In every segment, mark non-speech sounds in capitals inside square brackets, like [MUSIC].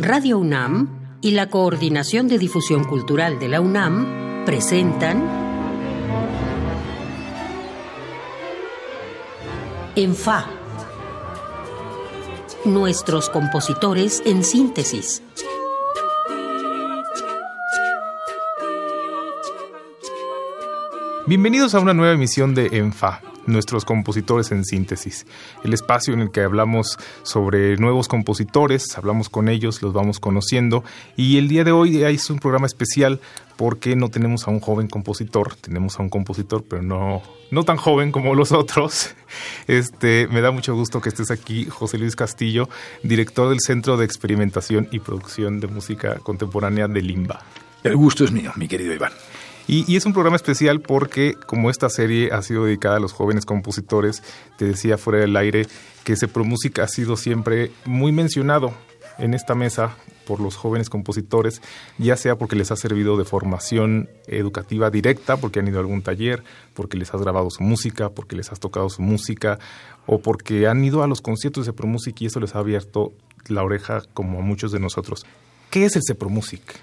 Radio UNAM y la Coordinación de Difusión Cultural de la UNAM presentan En Fa. Nuestros compositores en síntesis. Bienvenidos a una nueva emisión de ENFA, nuestros compositores en síntesis, el espacio en el que hablamos sobre nuevos compositores, hablamos con ellos, los vamos conociendo y el día de hoy es un programa especial porque no tenemos a un joven compositor, tenemos a un compositor pero no, no tan joven como los otros. [LAUGHS] Este, me da mucho gusto que estés aquí, José Luis Castillo, director del Centro de Experimentación y Producción de Música Contemporánea de Limba. El gusto es mío, mi querido Iván. Y, es un programa especial porque como esta serie ha sido dedicada a los jóvenes compositores, te decía fuera del aire que Música ha sido siempre muy mencionado en esta mesa por los jóvenes compositores, ya sea porque les ha servido de formación educativa directa, porque han ido a algún taller, porque les has grabado su música, porque les has tocado su música, o porque han ido a los conciertos de Música y eso les ha abierto la oreja como a muchos de nosotros. ¿Qué es el Música?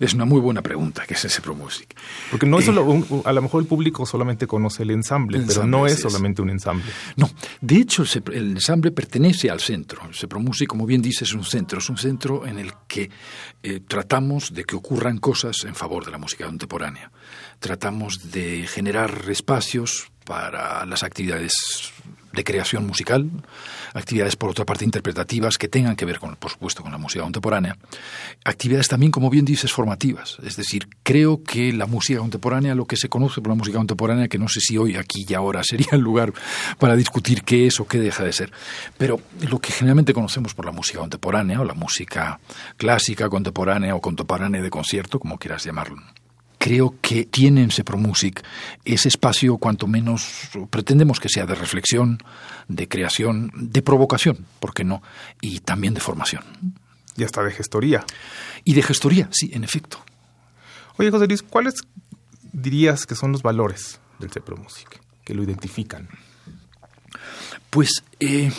Es una muy buena pregunta, ¿qué es ese Pro Music? Porque no es solo, eh, a lo mejor el público solamente conoce el ensamble, pero no es, solamente un ensamble. No, de hecho el, ensamble pertenece al centro. El Pro Music, como bien dices, es un centro, es un centro en el que eh, tratamos de que ocurran cosas en favor de la música contemporánea. Tratamos de generar espacios para las actividades de creación musical, actividades por otra parte interpretativas que tengan que ver con, por supuesto, con la música contemporánea, actividades también, como bien dices, formativas. Es decir, creo que la música contemporánea, lo que se conoce por la música contemporánea, que no sé si hoy, aquí y ahora sería el lugar para discutir qué es o qué deja de ser, pero lo que generalmente conocemos por la música contemporánea o la música clásica, contemporánea o contemporánea de concierto, como quieras llamarlo creo que tiene en Sepromusic ese espacio cuanto menos pretendemos que sea de reflexión, de creación, de provocación, ¿por qué no? Y también de formación. Y hasta de gestoría. Y de gestoría, sí, en efecto. Oye, José Luis, ¿cuáles dirías que son los valores del Sepromusic que lo identifican? Pues eh,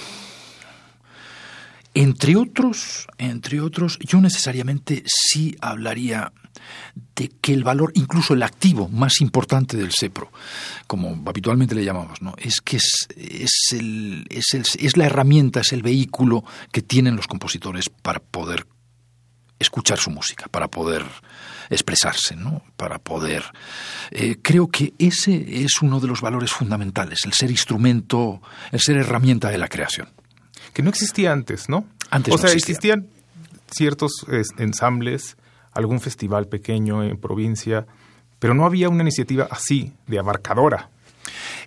entre otros, entre otros, yo necesariamente sí hablaría de que el valor, incluso el activo más importante del CEPRO, como habitualmente le llamamos, ¿no? es que es, es, el, es, el, es la herramienta, es el vehículo que tienen los compositores para poder escuchar su música, para poder expresarse, ¿no? para poder... Eh, creo que ese es uno de los valores fundamentales, el ser instrumento, el ser herramienta de la creación que no existía antes, ¿no? Antes o sea, existían ciertos ensambles, algún festival pequeño en provincia, pero no había una iniciativa así, de abarcadora.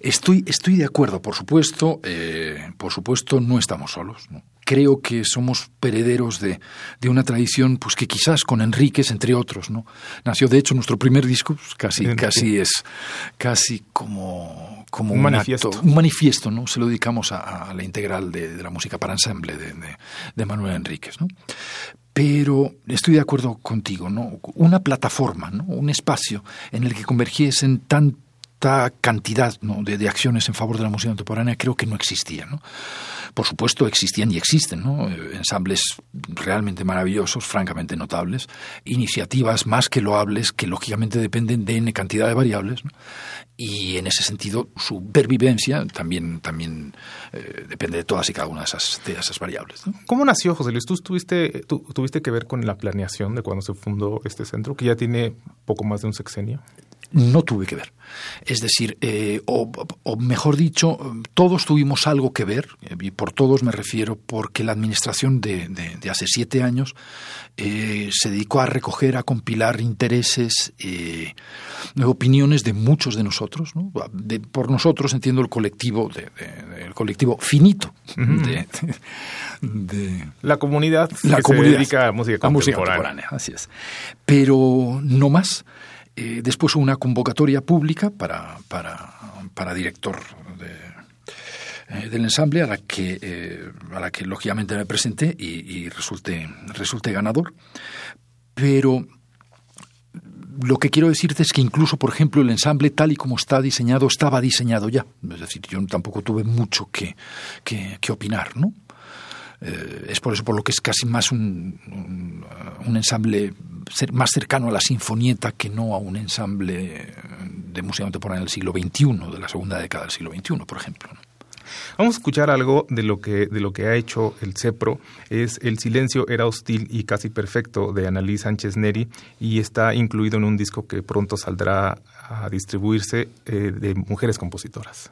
Estoy, estoy de acuerdo, por supuesto, eh, por supuesto no estamos solos. Creo que somos herederos de, de, una tradición pues que quizás con Enríquez, entre otros, ¿no? Nació, de hecho, nuestro primer disco, pues, casi, casi es casi como, como un, manifiesto. un manifiesto, ¿no? Se lo dedicamos a, la integral de, la música para ensamble de, de, Manuel Enríquez, ¿no? Pero estoy de acuerdo contigo, ¿no? Una plataforma, ¿no? Un espacio en el que convergiesen tan cantidad de, acciones en favor de la música contemporánea creo que no existía. ¿no? Por supuesto, existían y existen ¿no? Eh, ensambles realmente maravillosos, francamente notables, iniciativas más que loables que lógicamente dependen de N cantidad de variables. Y en ese sentido, su pervivencia también, también eh, depende de todas y cada una de esas, de esas variables. ¿Cómo nació, José Luis? ¿Tú tuviste, tú, tuviste que ver con la planeación de cuando se fundó este centro, que ya tiene poco más de un sexenio? No tuve que ver. Es decir, eh, o, mejor dicho, todos tuvimos algo que ver, y por todos me refiero porque la administración de, hace siete años eh, se dedicó a recoger, a compilar intereses, eh, opiniones de muchos de nosotros. por nosotros entiendo el colectivo, el colectivo finito de, la comunidad la que comunidad, se dedica a música contemporánea. Así es. Pero no más. Eh, después una convocatoria pública para, para, para director eh, del ensamble a la que, eh, a la que lógicamente me presenté y, y resulté, resulté ganador. Pero lo que quiero decirte es que incluso, por ejemplo, el ensamble tal y como está diseñado, estaba diseñado ya. Es decir, yo tampoco tuve mucho que, que, que opinar, ¿no? Eh, es por eso por lo que es casi más un, un, ensamble más cercano a la sinfonieta que no a un ensamble de música contemporánea del siglo XXI, de la segunda década del siglo XXI, por ejemplo. Vamos a escuchar algo de lo que de lo que ha hecho el CEPRO. Es El silencio era hostil y casi perfecto de Annalise Sánchez Neri y está incluido en un disco que pronto saldrá a distribuirse eh, de mujeres compositoras.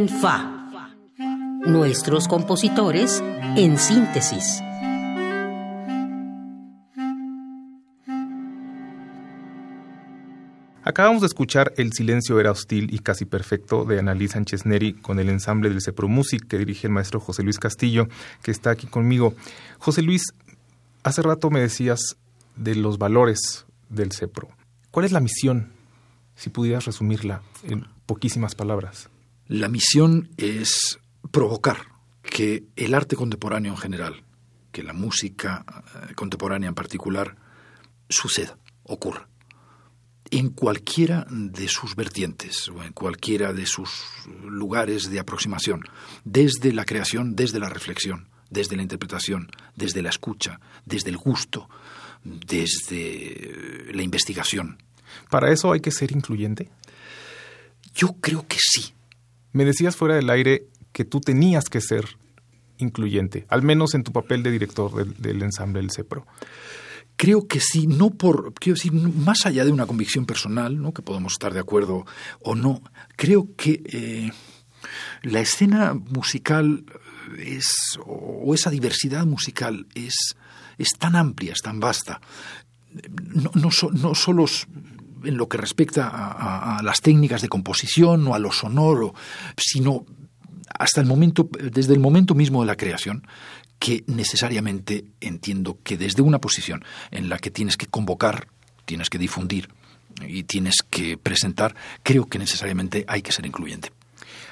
En Fa. Nuestros compositores en síntesis. Acabamos de escuchar El silencio era hostil y casi perfecto de Annalí Sánchez Neri con el ensamble del Cepro Music que dirige el maestro José Luis Castillo, que está aquí conmigo. José Luis, hace rato me decías de los valores del Cepro. ¿Cuál es la misión, si pudieras resumirla en poquísimas palabras? La misión es provocar que el arte contemporáneo en general, que la música eh, contemporánea en particular, suceda, ocurra en cualquiera de sus vertientes o en cualquiera de sus lugares de aproximación, desde la creación, desde la reflexión, desde la interpretación, desde la escucha, desde el gusto, desde la investigación. ¿Para eso hay que ser incluyente? Yo creo que sí. Me decías fuera del aire que tú tenías que ser incluyente, al menos en tu papel de director del, ensamble del CEPRO. Creo que sí, no por, más allá de una convicción personal, ¿no? que podemos estar de acuerdo o no, creo que eh, la escena musical es, o esa diversidad musical es, es tan amplia, es tan vasta, no, no, no solo en lo que respecta a, las técnicas de composición o a lo sonoro, sino hasta el momento, desde el momento mismo de la creación, que necesariamente entiendo que desde una posición en la que tienes que convocar, tienes que difundir y tienes que presentar, creo que necesariamente hay que ser incluyente.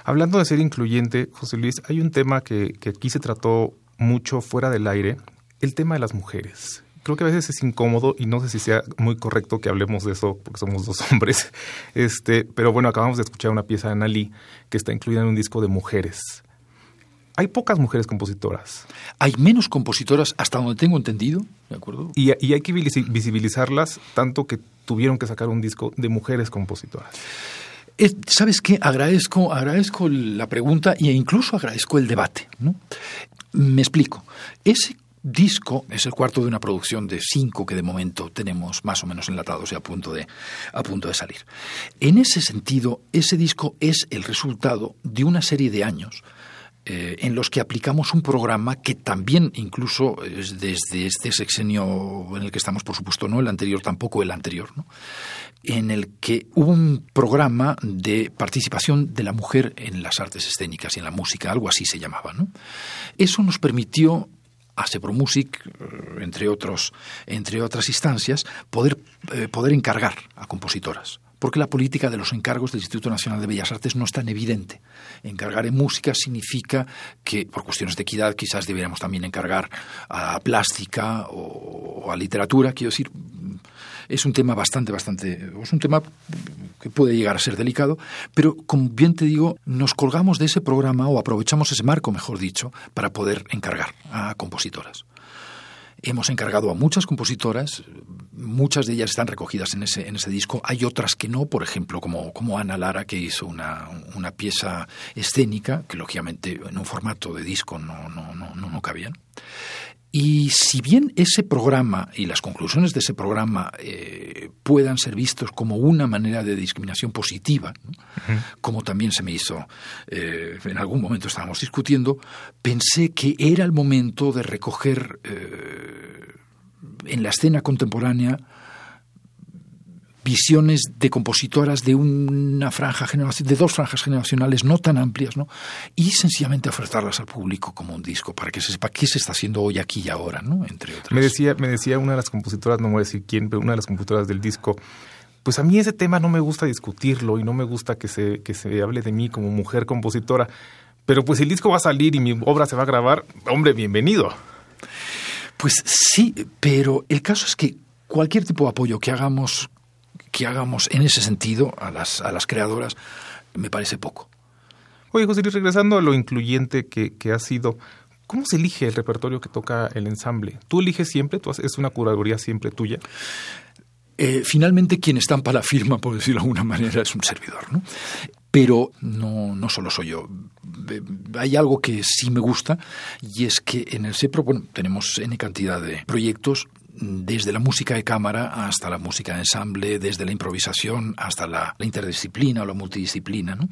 Hablando de ser incluyente, José Luis, hay un tema que aquí se trató mucho fuera del aire, el tema de las mujeres creo que a veces es incómodo y no sé si sea muy correcto que hablemos de eso porque somos dos [LAUGHS] hombres. Este, pero bueno, acabamos de escuchar una pieza de Analí que está incluida en un disco de mujeres. Hay pocas mujeres compositoras. Hay menos compositoras hasta donde tengo entendido, ¿de acuerdo? Y, y hay que visibilizarlas tanto que tuvieron que sacar un disco de mujeres compositoras. ¿Sabes qué? Agradezco, agradezco la pregunta e incluso agradezco el debate. ¿no? Me explico. Ese disco es el cuarto de una producción de cinco que de momento tenemos más o menos enlatados y a punto de, a punto de salir. En ese sentido, ese disco es el resultado de una serie de años eh, en los que aplicamos un programa que también incluso es desde este sexenio en el que estamos, por supuesto, no el anterior, tampoco el anterior, ¿no? en el que hubo un programa de participación de la mujer en las artes escénicas y en la música, algo así se llamaba. ¿no? Eso nos permitió a Sepromusic, eh, entre, otros, entre otras instancias, poder, eh, poder encargar a compositoras porque la política de los encargos del Instituto Nacional de Bellas Artes no es tan evidente. Encargar en música significa que, por cuestiones de equidad, quizás deberíamos también encargar a plástica o, a literatura. Quiero decir, es un tema bastante, bastante, es un tema que puede llegar a ser delicado, pero como bien te digo, nos colgamos de ese programa o aprovechamos ese marco, mejor dicho, para poder encargar a compositoras. Hemos encargado a muchas compositoras, muchas de ellas están recogidas en ese, en ese disco, hay otras que no, por ejemplo, como, como Ana Lara, que hizo una, una pieza escénica, que lógicamente en un formato de disco no, no, no, no cabían. Y si bien ese programa y las conclusiones de ese programa eh, puedan ser vistos como una manera de discriminación positiva, como también se me hizo, eh, en algún momento estábamos discutiendo, pensé que era el momento de recoger eh, en la escena contemporánea visiones de compositoras de una franja de dos franjas generacionales no tan amplias, ¿no? Y sencillamente ofertarlas al público como un disco para que se sepa qué se está haciendo hoy aquí y ahora, ¿no? Entre otras. Me decía, me decía una de las compositoras, no voy a decir quién, pero una de las compositoras del disco. Pues a mí ese tema no me gusta discutirlo y no me gusta que se, que se hable de mí como mujer compositora. Pero pues el disco va a salir y mi obra se va a grabar, hombre, bienvenido. Pues sí, pero el caso es que cualquier tipo de apoyo que hagamos que hagamos en ese sentido a las, a las creadoras me parece poco. Oye, José Luis, regresando a lo incluyente que, que ha sido, ¿cómo se elige el repertorio que toca el ensamble? ¿Tú eliges siempre? ¿Tú ¿Es una curaduría siempre tuya? Eh, finalmente, quien estampa la firma, por decirlo de alguna manera, es un servidor. ¿no? Pero no, no solo soy yo. Hay algo que sí me gusta y es que en el CEPRO bueno, tenemos N cantidad de proyectos desde la música de cámara hasta la música de ensamble, desde la improvisación hasta la, interdisciplina o la multidisciplina, ¿no?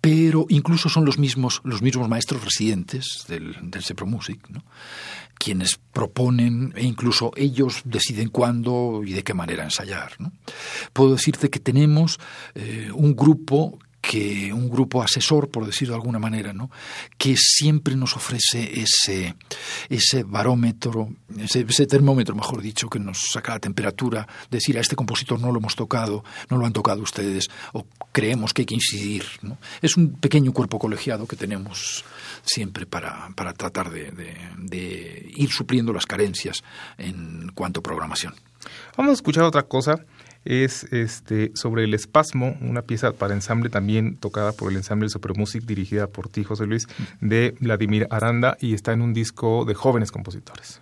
pero incluso son los mismos, los mismos maestros residentes del, del Sepromusic, ¿no? quienes proponen e incluso ellos deciden cuándo y de qué manera ensayar. Puedo decirte que tenemos eh, un grupo que un grupo asesor, por decirlo de alguna manera, ¿no? que siempre nos ofrece ese, ese barómetro, ese, termómetro, mejor dicho, que nos saca la temperatura, decir a este compositor no lo hemos tocado, no lo han tocado ustedes, o creemos que hay que incidir. Es un pequeño cuerpo colegiado que tenemos siempre para, para tratar de, de ir supliendo las carencias en cuanto a programación. Vamos a escuchar otra cosa es este sobre el espasmo, una pieza para ensamble también tocada por el ensamble Supermusic dirigida por ti José Luis de Vladimir Aranda y está en un disco de jóvenes compositores.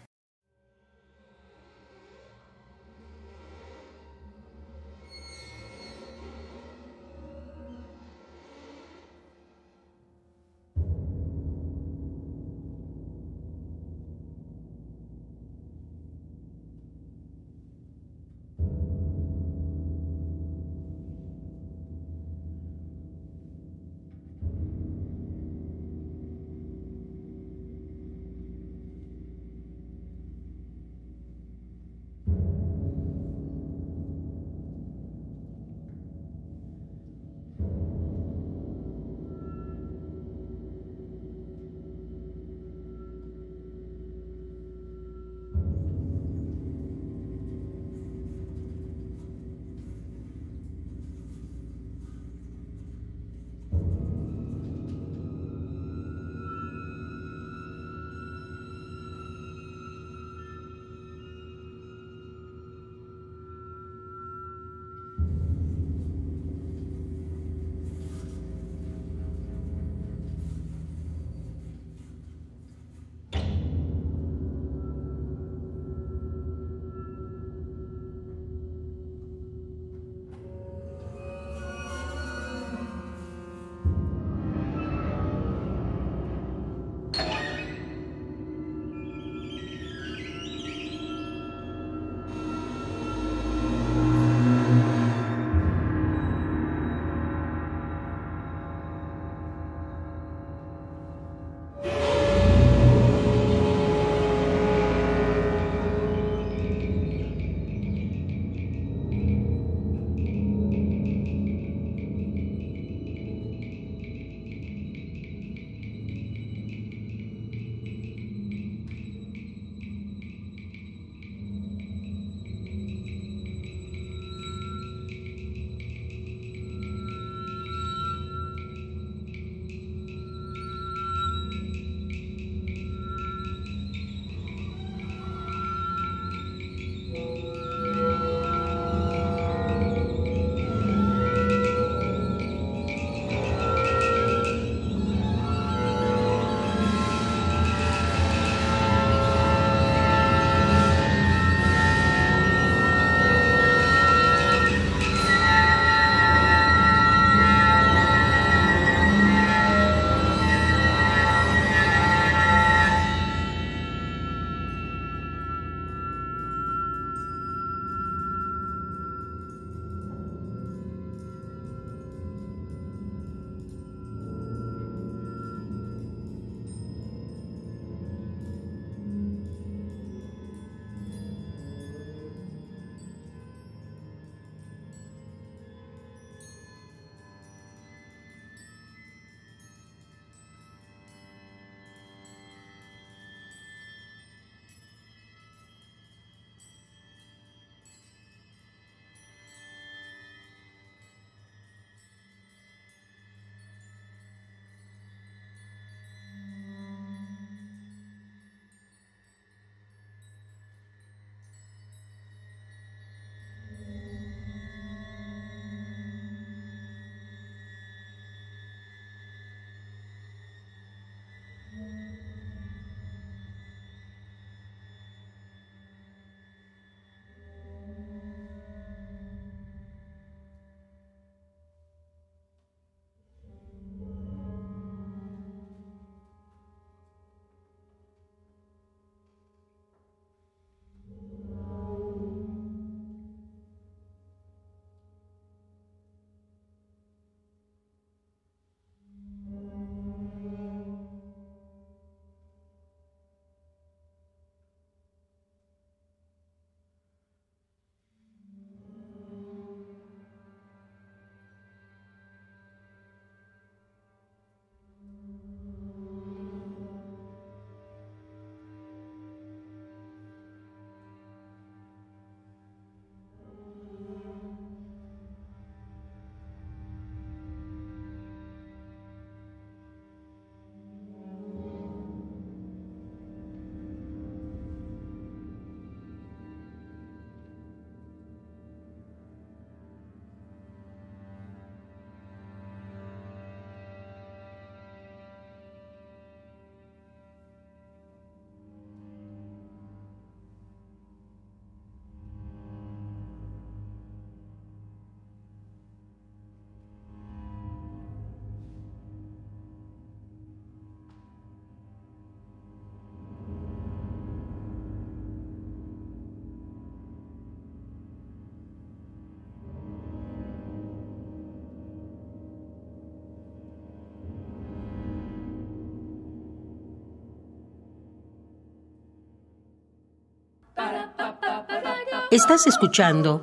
Estás escuchando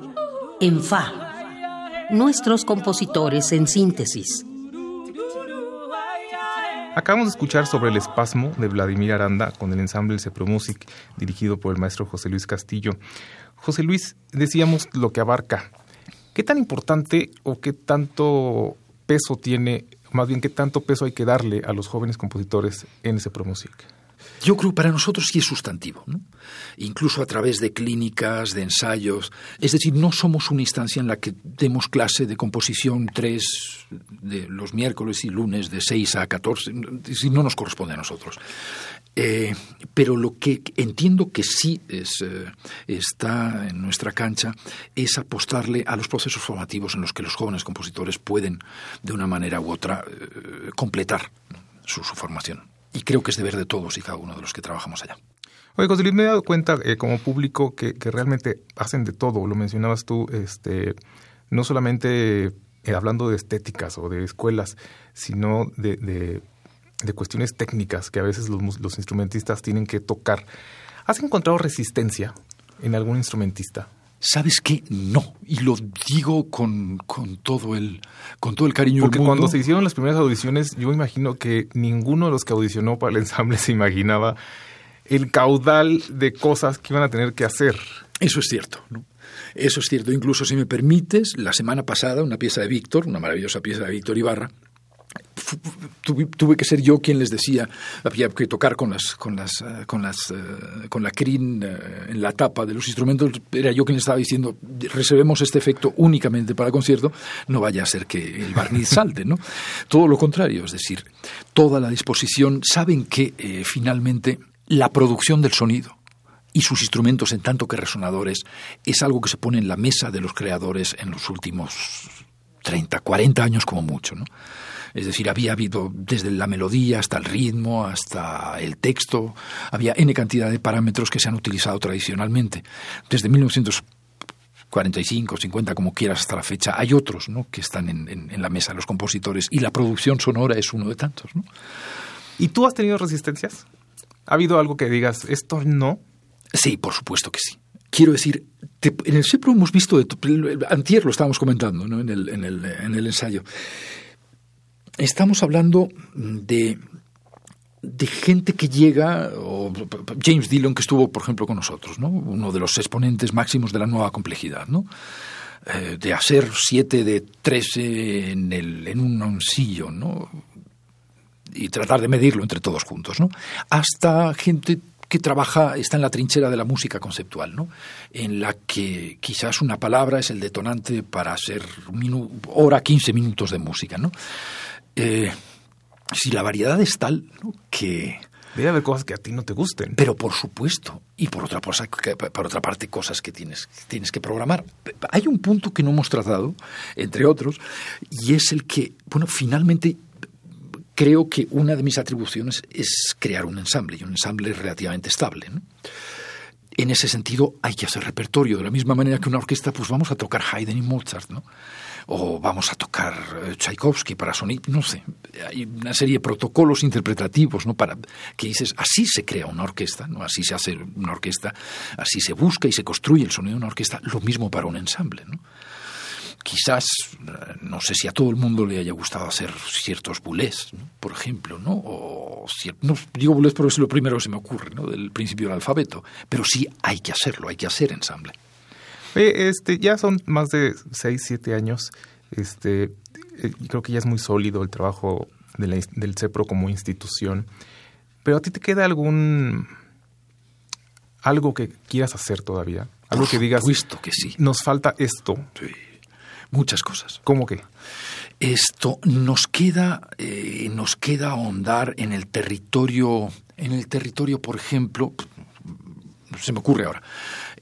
En Fa, nuestros compositores en síntesis. Acabamos de escuchar sobre el espasmo de Vladimir Aranda con el ensamble Music dirigido por el maestro José Luis Castillo. José Luis, decíamos lo que abarca. ¿Qué tan importante o qué tanto peso tiene, más bien qué tanto peso hay que darle a los jóvenes compositores en ese Music? Yo creo que para nosotros sí es sustantivo, ¿no? incluso a través de clínicas, de ensayos. Es decir, no somos una instancia en la que demos clase de composición tres de los miércoles y lunes de 6 a 14, si no nos corresponde a nosotros. Eh, pero lo que entiendo que sí es, eh, está en nuestra cancha es apostarle a los procesos formativos en los que los jóvenes compositores pueden, de una manera u otra, eh, completar su formación y creo que es deber de todos y cada uno de los que trabajamos allá. Oye, José Luis, me he dado cuenta eh, como público que, realmente hacen de todo, lo mencionabas tú, este, no solamente eh, hablando de estéticas o de escuelas, sino de, de, cuestiones técnicas que a veces los, los instrumentistas tienen que tocar. ¿Has encontrado resistencia en algún instrumentista? ¿Sabes qué? No. Y lo digo con, con todo, el, con todo el cariño Porque del mundo. cuando se hicieron las primeras audiciones, yo imagino que ninguno de los que audicionó para el ensamble se imaginaba el caudal de cosas que iban a tener que hacer. Eso es cierto, ¿no? Eso es cierto. Incluso, si me permites, la semana pasada, una pieza de Víctor, una maravillosa pieza de Víctor Ibarra, tuve, que ser yo quien les decía había que tocar con las con las eh, con las eh, con la crin eh, en la tapa de los instrumentos. Era yo quien les estaba diciendo reservemos este efecto únicamente para concierto no vaya a ser que el barniz salte no todo lo contrario es decir toda la disposición. Saben que finalmente la producción del sonido y sus instrumentos en tanto que resonadores es algo que se pone en la mesa de los creadores en los últimos 30, 40 años como mucho, ¿no? Es decir, había habido desde la melodía hasta el ritmo, hasta el texto, había N cantidad de parámetros que se han utilizado tradicionalmente. Desde 1945, 50, como quieras, hasta la fecha, hay otros ¿no? que están en, la mesa, los compositores, y la producción sonora es uno de tantos. ¿no? ¿Y tú has tenido resistencias? ¿Ha habido algo que digas, esto no? Sí, por supuesto que sí. Quiero decir, en el SEPRO hemos visto, antier lo estábamos comentando ¿no? en, el, en, el, en el ensayo, estamos hablando de, de gente que llega, o James Dillon que estuvo, por ejemplo, con nosotros, ¿no? uno de los exponentes máximos de la nueva complejidad, ¿no? Eh, de hacer siete de trece en, el, en un oncillo, ¿no? y tratar de medirlo entre todos juntos, ¿no? hasta gente que trabaja, está en la trinchera de la música conceptual, ¿no? en la que quizás una palabra es el detonante para hacer hora, quince minutos de música. ¿no? Eh, si la variedad es tal que... Debe haber cosas que a ti no te gusten. Pero por supuesto. Y por otra, cosa, por otra parte, cosas que tienes, tienes que programar. Hay un punto que no hemos tratado, entre otros, y es el que, bueno, finalmente creo que una de mis atribuciones es crear un ensamble, y un ensamble relativamente estable. En ese sentido, hay que hacer repertorio. De la misma manera que una orquesta, pues vamos a tocar Haydn y Mozart, ¿no? o vamos a tocar eh, Tchaikovsky para Sonic, no sé, hay una serie de protocolos interpretativos, ¿no? Para que dices, así se crea una orquesta, ¿no? Así se hace una orquesta, así se busca y se construye el sonido de una orquesta, lo mismo para un ensamble, ¿no? Quizás, eh, no sé si a todo el mundo le haya gustado hacer ciertos bulés, por ejemplo, ¿no? O no digo bulés porque es lo primero que se me ocurre, ¿no? Del principio del alfabeto, pero sí hay que hacerlo, hay que hacer ensamble este, ya son más de 6, 7 años. Este, eh, creo que ya es muy sólido el trabajo del CEPRO como institución. Pero a ti te queda algún algo que quieras hacer todavía, algo que digas, visto que sí. Nos falta esto. Sí. Muchas cosas. ¿Cómo que? Esto nos queda, eh, nos queda ahondar en el territorio, en el territorio, por ejemplo, se me ocurre ahora,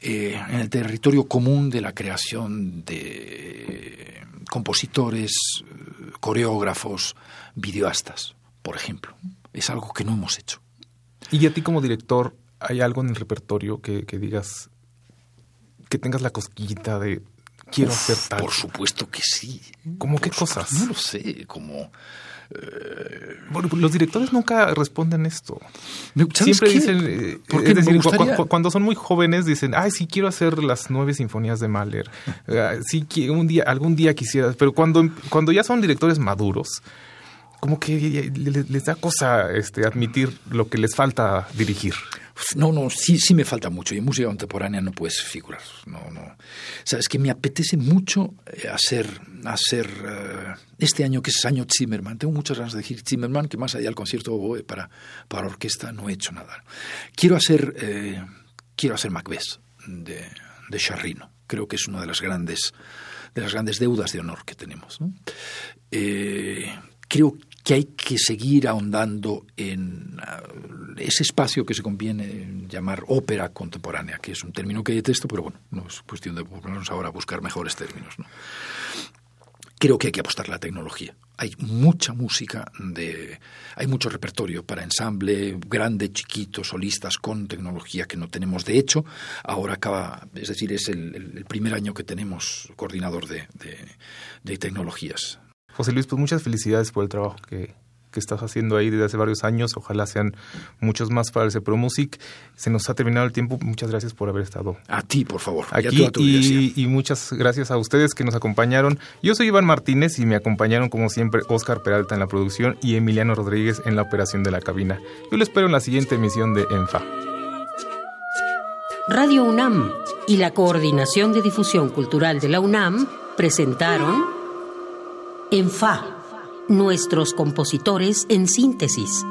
eh, en el territorio común de la creación de compositores, coreógrafos, videoastas, por ejemplo. Es algo que no hemos hecho. ¿Y a ti como director hay algo en el repertorio que, digas, que tengas la cosquillita de quiero hacer tal? Por supuesto que sí. ¿Cómo qué cosas? No lo sé, como... Eh, bueno, los directores nunca responden esto. Siempre dicen, eh, es decir, cuando son muy jóvenes dicen, ay, sí quiero hacer las nueve sinfonías de Mahler, [LAUGHS] ah, sí, un día, algún día quisiera, pero cuando, cuando ya son directores maduros, como que les da cosa este, admitir lo que les falta dirigir. No, no, sí, sí me falta mucho. Y en música contemporánea no puedes figurar. No, no. Sabes que me apetece mucho eh, hacer, hacer eh, este año que es año Zimmerman. Tengo muchas ganas de decir Zimmerman, que más allá del concierto para, para orquesta no he hecho nada. Quiero hacer, eh, quiero hacer Macbeth de, de Charrino. Creo que es una de las grandes, de las grandes deudas de honor que tenemos. creo que hay que seguir ahondando en ah, ese espacio que se conviene llamar ópera contemporánea, que es un término que detesto, pero bueno, no es cuestión de ponernos ahora a buscar mejores términos. Creo que hay que apostar la tecnología. Hay mucha música, de, hay mucho repertorio para ensamble, grande, chiquito, solistas con tecnología que no tenemos. De hecho, ahora acaba, es decir, es el, primer año que tenemos coordinador de, de tecnologías José Luis, pues muchas felicidades por el trabajo que, estás haciendo ahí desde hace varios años. Ojalá sean muchos más para el Cepro Music. Se nos ha terminado el tiempo. Muchas gracias por haber estado. A ti, por favor. Aquí y, y, muchas gracias a ustedes que nos acompañaron. Yo soy Iván Martínez y me acompañaron como siempre Oscar Peralta en la producción y Emiliano Rodríguez en la operación de la cabina. Yo lo espero en la siguiente emisión de ENFA. Radio UNAM y la Coordinación de Difusión Cultural de la UNAM presentaron en Fa, nuestros compositores en síntesis.